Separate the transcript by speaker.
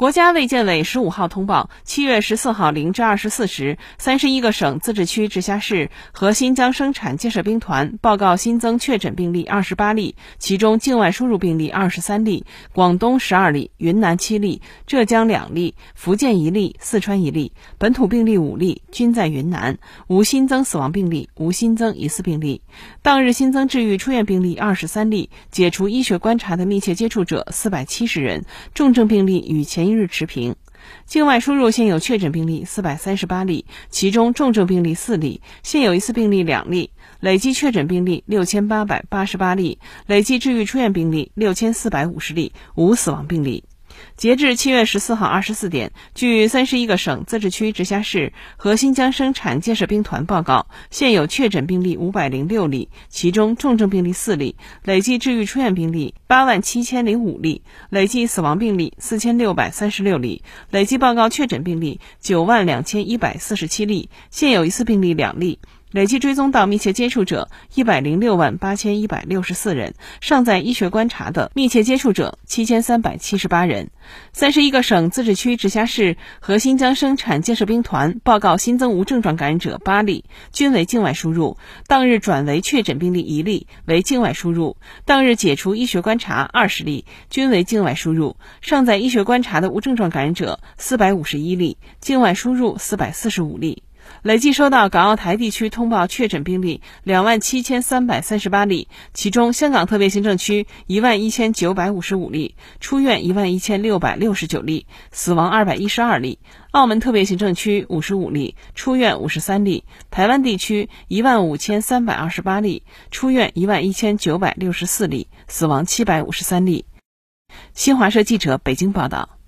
Speaker 1: 国家卫健委十五号通报，七月十四号零至二十四时，三十一个省、自治区、直辖市和新疆生产建设兵团报告新增确诊病例二十八例，其中境外输入病例二十三例，广东十二例，云南七例，浙江两例，福建一例，四川一例，本土病例五例，均在云南，无新增死亡病例，无新增疑似病例。当日新增治愈出院病例二十三例，解除医学观察的密切接触者四百七十人，重症病例与前一日持平。境外输入现有确诊病例四百三十八例，其中重症病例四例，现有疑似病例两例，累计确诊病例六千八百八十八例，累计治愈出院病例六千四百五十例，无死亡病例。截至七月十四号二十四点，据三十一个省、自治区、直辖市和新疆生产建设兵团报告，现有确诊病例五百零六例，其中重症病例四例，累计治愈出院病例八万七千零五例，累计死亡病例四千六百三十六例，累计报告确诊病例九万两千一百四十七例，现有疑似病例两例。累计追踪到密切接触者一百零六万八千一百六十四人，尚在医学观察的密切接触者七千三百七十八人。三十一个省、自治区、直辖市和新疆生产建设兵团报告新增无症状感染者八例，均为境外输入。当日转为确诊病例一例，为境外输入。当日解除医学观察二十例，均为境外输入。尚在医学观察的无症状感染者四百五十一例，境外输入四百四十五例。累计收到港澳台地区通报确诊病例两万七千三百三十八例，其中香港特别行政区一万一千九百五十五例，出院一万一千六百六十九例，死亡二百一十二例；澳门特别行政区五十五例，出院五十三例；台湾地区一万五千三百二十八例，出院一万一千九百六十四例，死亡七百五十三例。新华社记者北京报道。